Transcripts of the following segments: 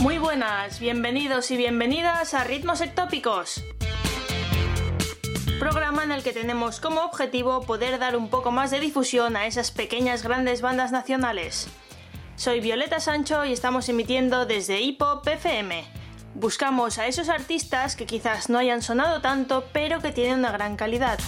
Muy buenas, bienvenidos y bienvenidas a Ritmos Ectópicos. Programa en el que tenemos como objetivo poder dar un poco más de difusión a esas pequeñas grandes bandas nacionales. Soy Violeta Sancho y estamos emitiendo desde Hipop FM. Buscamos a esos artistas que quizás no hayan sonado tanto, pero que tienen una gran calidad.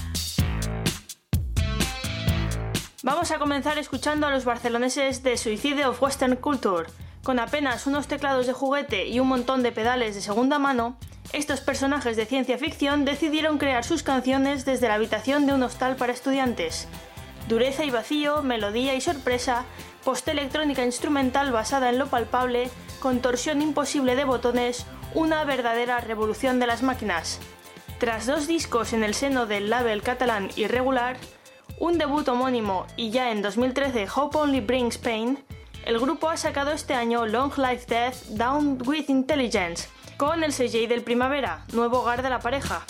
Vamos a comenzar escuchando a los barceloneses de Suicide of Western Culture. Con apenas unos teclados de juguete y un montón de pedales de segunda mano, estos personajes de ciencia ficción decidieron crear sus canciones desde la habitación de un hostal para estudiantes. Dureza y vacío, melodía y sorpresa, postelectrónica instrumental basada en lo palpable, contorsión imposible de botones, una verdadera revolución de las máquinas. Tras dos discos en el seno del label catalán Irregular, un debut homónimo y ya en 2013 Hope Only Brings Pain, el grupo ha sacado este año Long Life Death Down with Intelligence, con el CJ del Primavera, nuevo hogar de la pareja.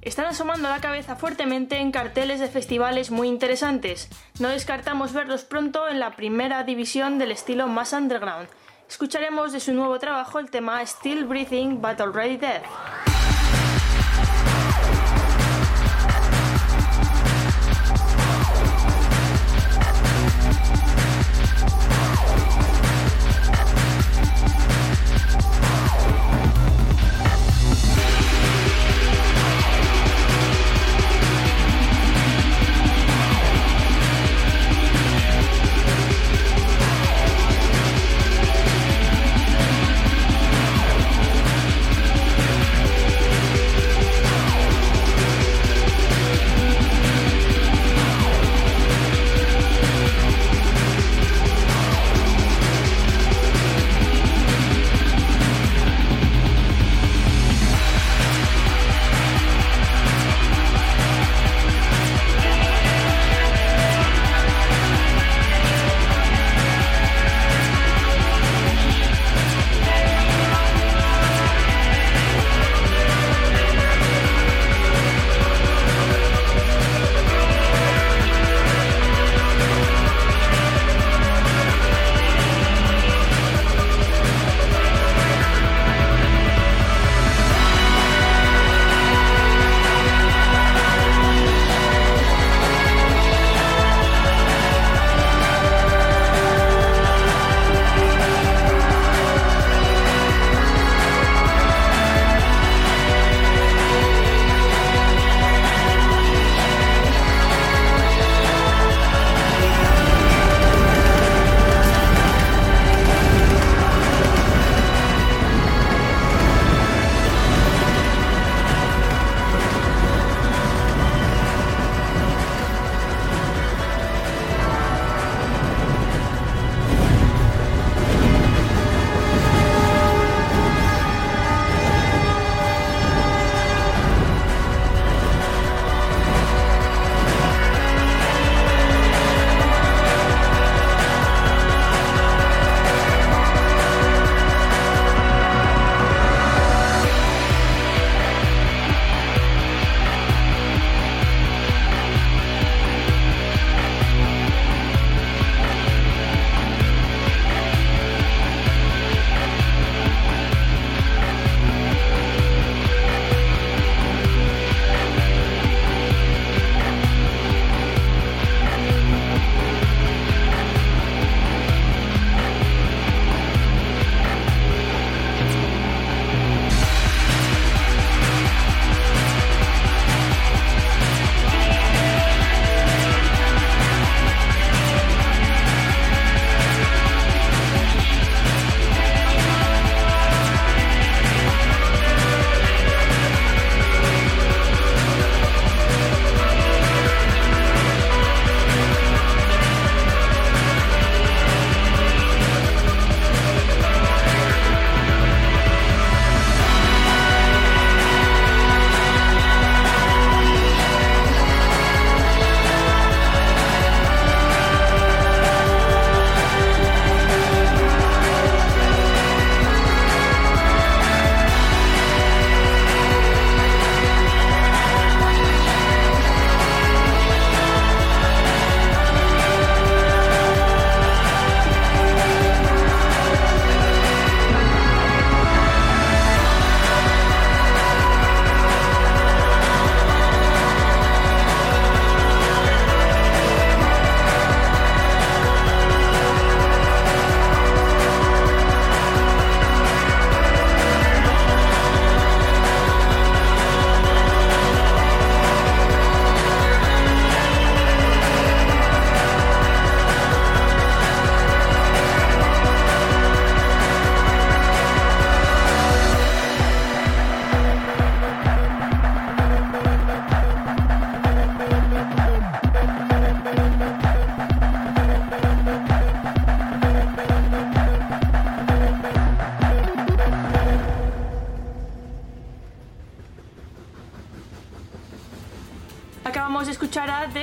Están asomando la cabeza fuertemente en carteles de festivales muy interesantes. No descartamos verlos pronto en la primera división del estilo más underground. Escucharemos de su nuevo trabajo el tema Still Breathing But Already Dead.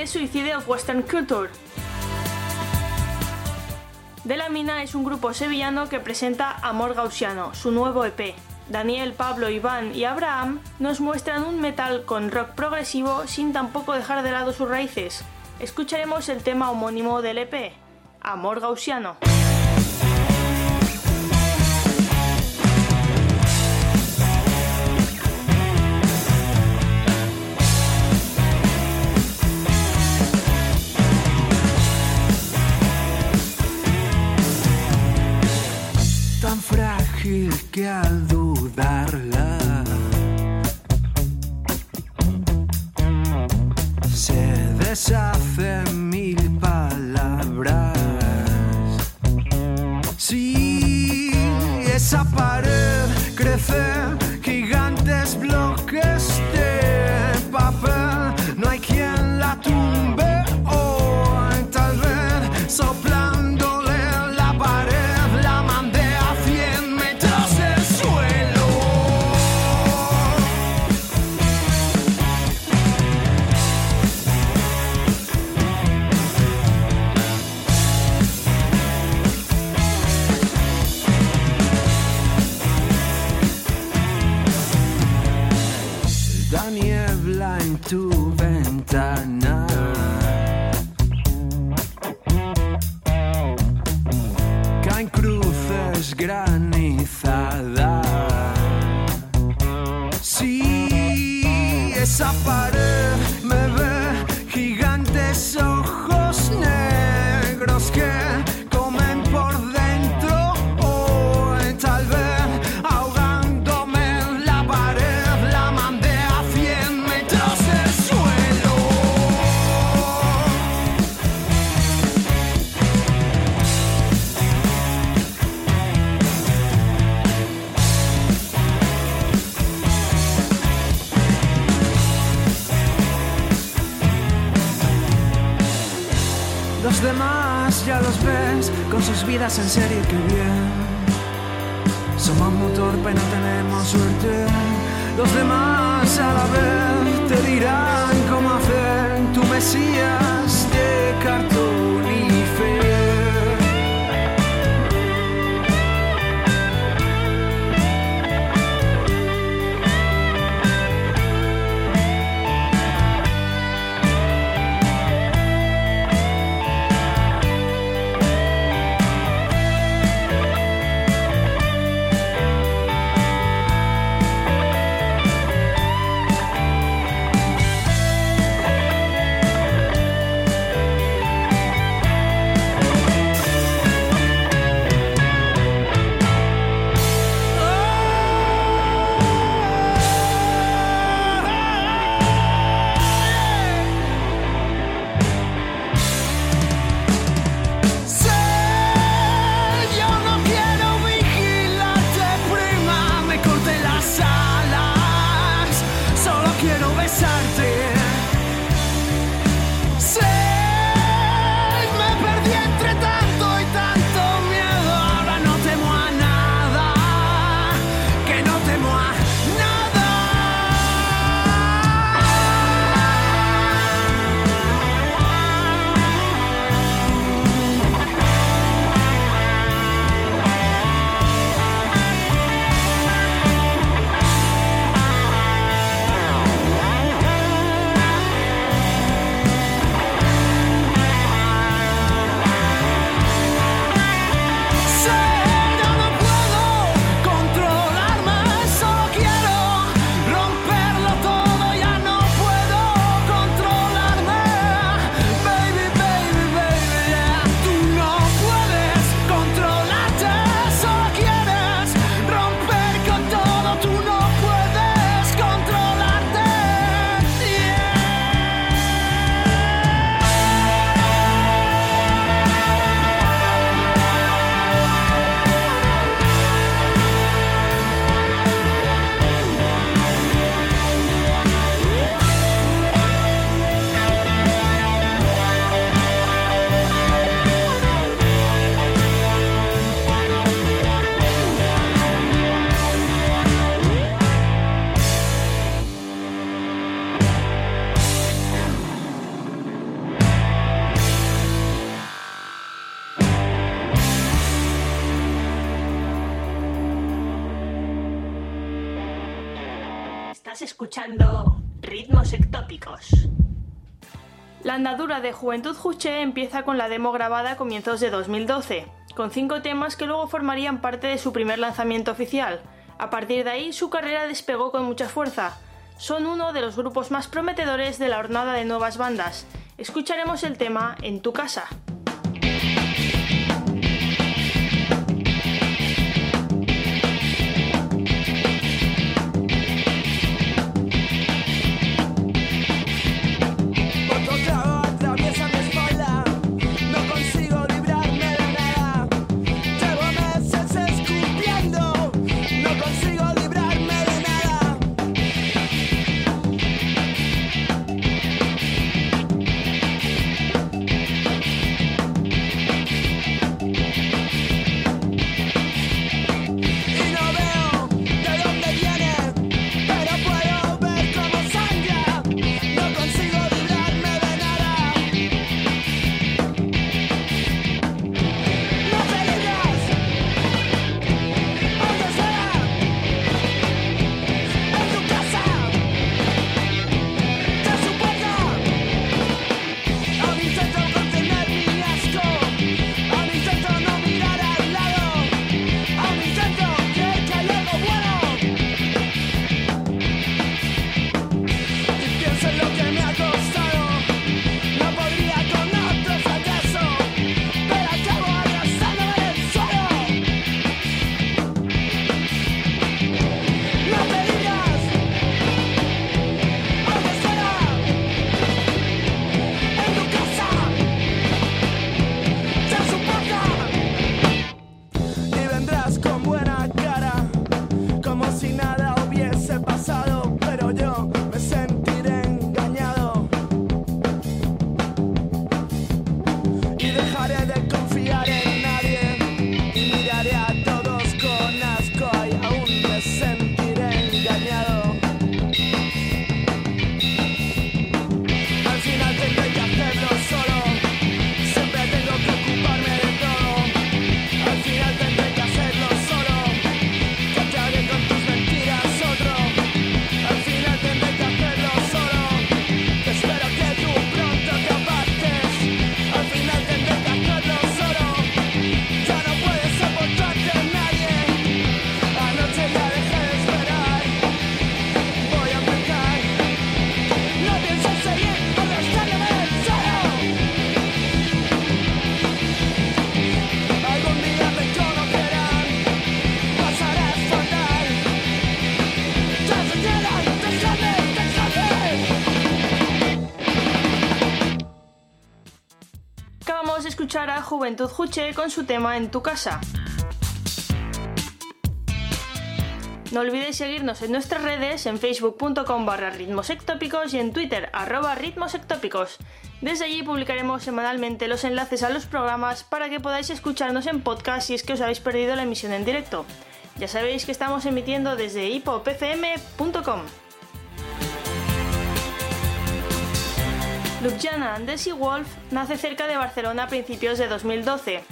Escuchar a The Suicide of Western Culture. De la Mina es un grupo sevillano que presenta Amor Gaussiano, su nuevo EP. Daniel, Pablo, Iván y Abraham nos muestran un metal con rock progresivo sin tampoco dejar de lado sus raíces. Escucharemos el tema homónimo del EP, Amor Gaussiano. Que al dudarla se deshace mil palabras. Si esa pared crece gigantes bloques de papel, no hay quien la tumbe hoy, tal vez soplándole sus andadura de Juventud Juche empieza con la demo grabada a comienzos de 2012, con cinco temas que luego formarían parte de su primer lanzamiento oficial. A partir de ahí, su carrera despegó con mucha fuerza. Son uno de los grupos más prometedores de la hornada de nuevas bandas. Escucharemos el tema En tu casa. Con su tema En tu casa. No olvidéis seguirnos en nuestras redes en facebook.com barra ritmos y en twitter arroba ritmos Desde allí publicaremos semanalmente los enlaces a los programas para que podáis escucharnos en podcast si es que os habéis perdido la emisión en directo. Ya sabéis que estamos emitiendo desde hipopfm.com. Ljubljana and Desi Wolf nace cerca de Barcelona a principios de 2012.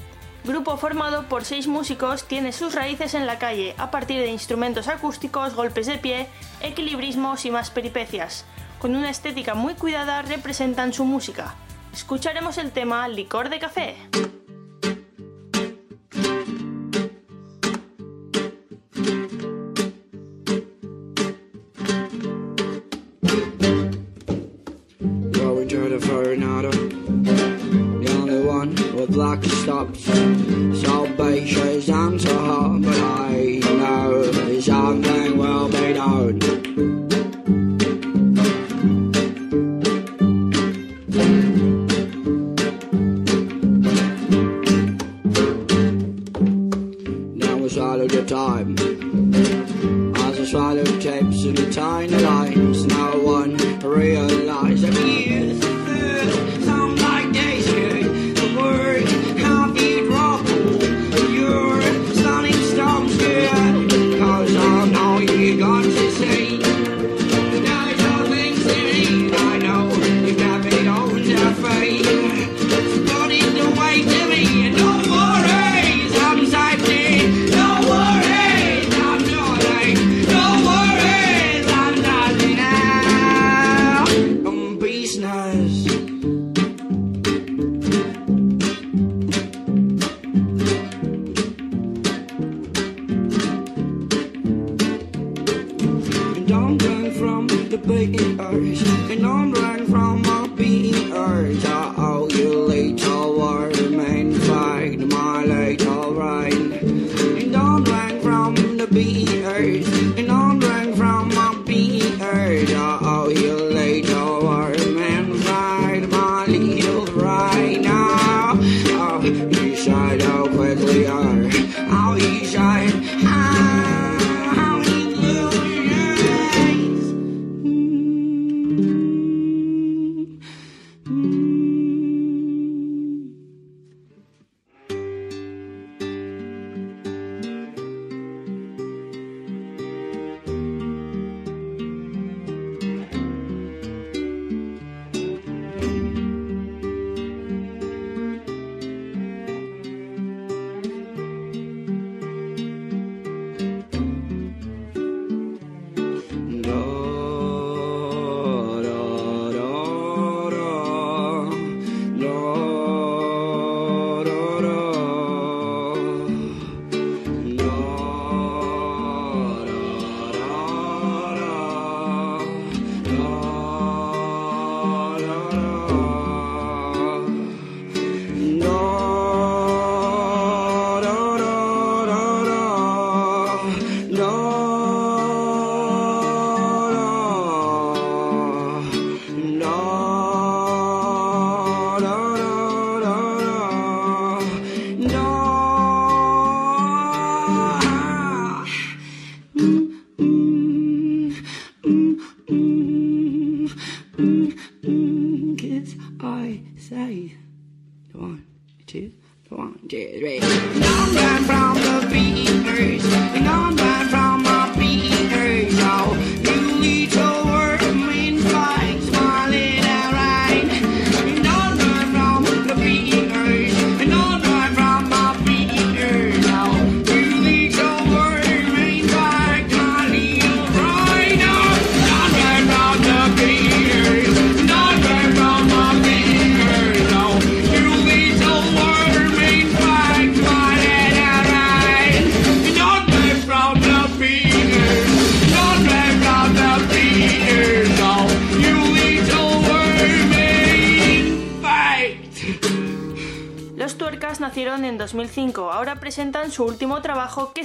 Grupo formado por seis músicos, tiene sus raíces en la calle a partir de instrumentos acústicos, golpes de pie, equilibrismos y más peripecias. Con una estética muy cuidada representan su música. Escucharemos el tema Licor de Café. Black stops. Salvation's on but I.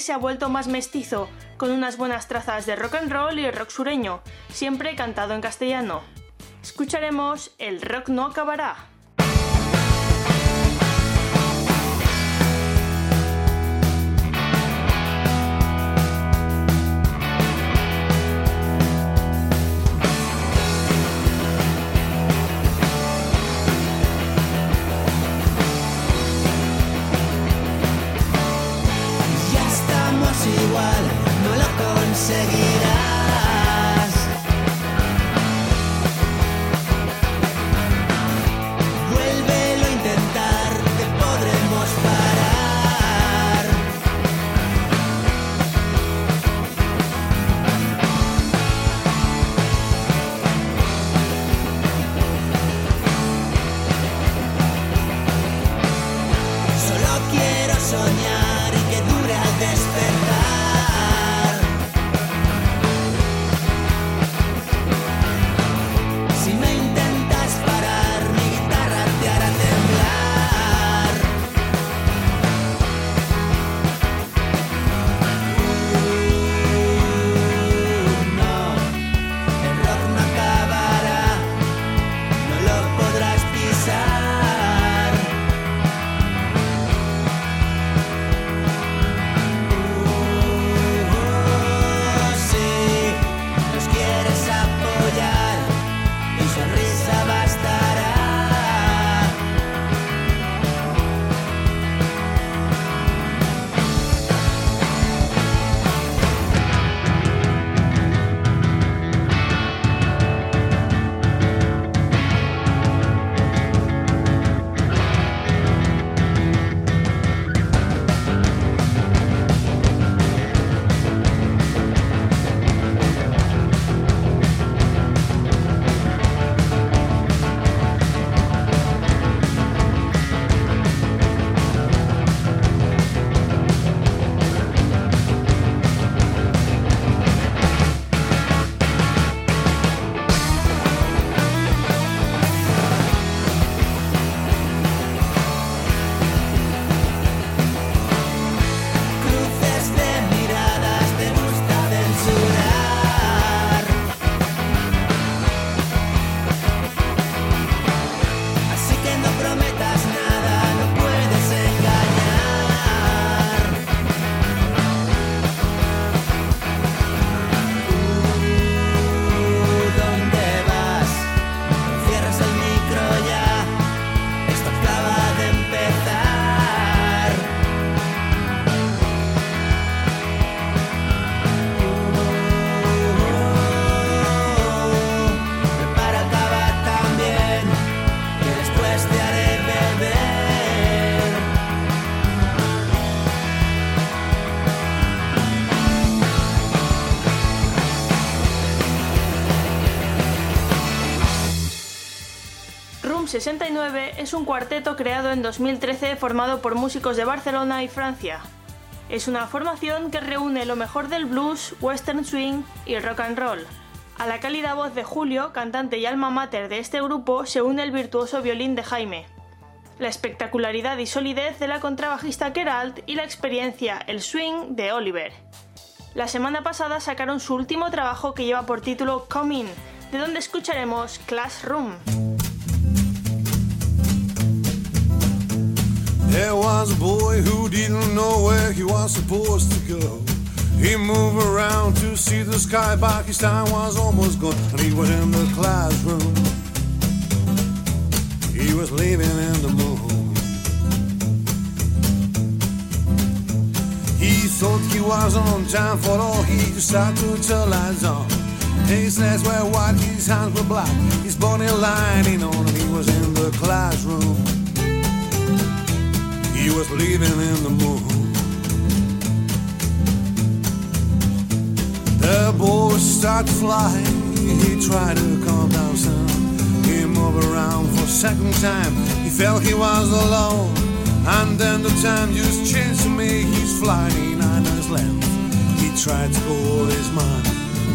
se ha vuelto más mestizo, con unas buenas trazas de rock and roll y rock sureño, siempre cantado en castellano. Escucharemos El rock no acabará. this. 69 es un cuarteto creado en 2013 formado por músicos de Barcelona y Francia. Es una formación que reúne lo mejor del blues, western swing y rock and roll. A la cálida voz de Julio, cantante y alma mater de este grupo, se une el virtuoso violín de Jaime. La espectacularidad y solidez de la contrabajista Keralt y la experiencia, el swing de Oliver. La semana pasada sacaron su último trabajo que lleva por título Coming, de donde escucharemos Classroom. There was a boy who didn't know where he was supposed to go. He moved around to see the sky, but his time was almost gone, and he was in the classroom. He was living in the moon. He thought he was on time for all he decided to turn lights on. His legs were white, his hands were black, his body lining on, and he was in the classroom. He was leaving in the moon. The boy started flying. He tried to calm down some. He moved around for a second time. He felt he was alone. And then the time just changed to me. He's flying nine hours left. He tried to go his mind,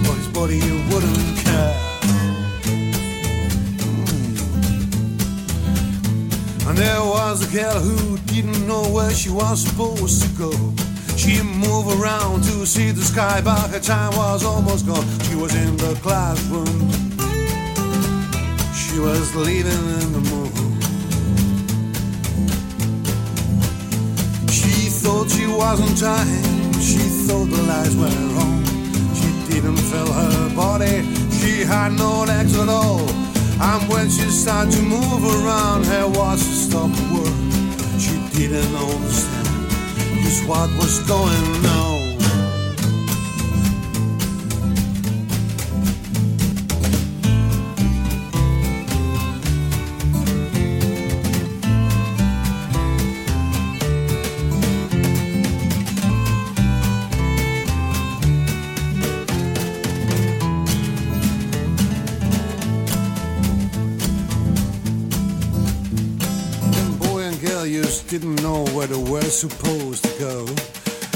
but his body wouldn't care. And there was a girl who didn't know where she was supposed to go. She moved around to see the sky, but her time was almost gone. She was in the classroom. She was living in the moon. She thought she wasn't time. She thought the lights were on. She didn't feel her body. She had no legs at all. And when she started to move around, her was stop work. She didn't understand just what was going on. Where they were supposed to go.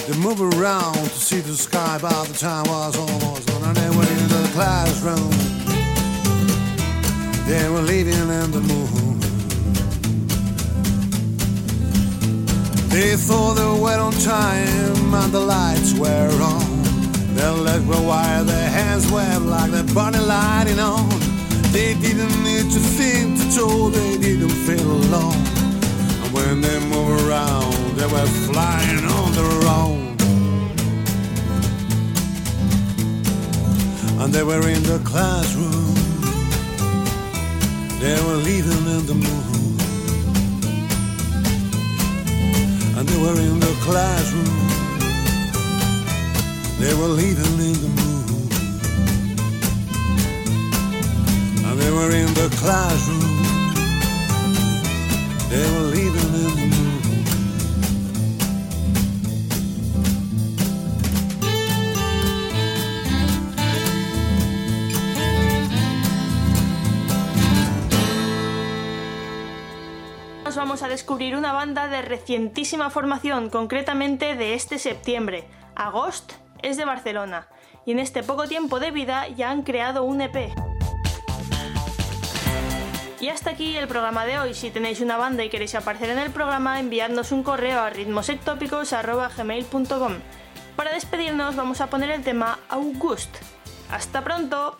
They moved around to see the sky, by the time I was almost and they went into the classroom. They were living in the moon. They thought they were on time, and the lights were on. Their legs were wide, their hands were like their body lighting on. They didn't need to think to all, they didn't feel alone. When they move around, they were flying on their own. And they were in the classroom. They were living in the moon. And they were in the classroom. They were living in the moon. And they were in the classroom. They were living in the vamos a descubrir una banda de recientísima formación, concretamente de este septiembre. Agost es de Barcelona y en este poco tiempo de vida ya han creado un EP. Y hasta aquí el programa de hoy. Si tenéis una banda y queréis aparecer en el programa, enviadnos un correo a ritmosectópicos.gmail.com. Para despedirnos vamos a poner el tema August. ¡Hasta pronto!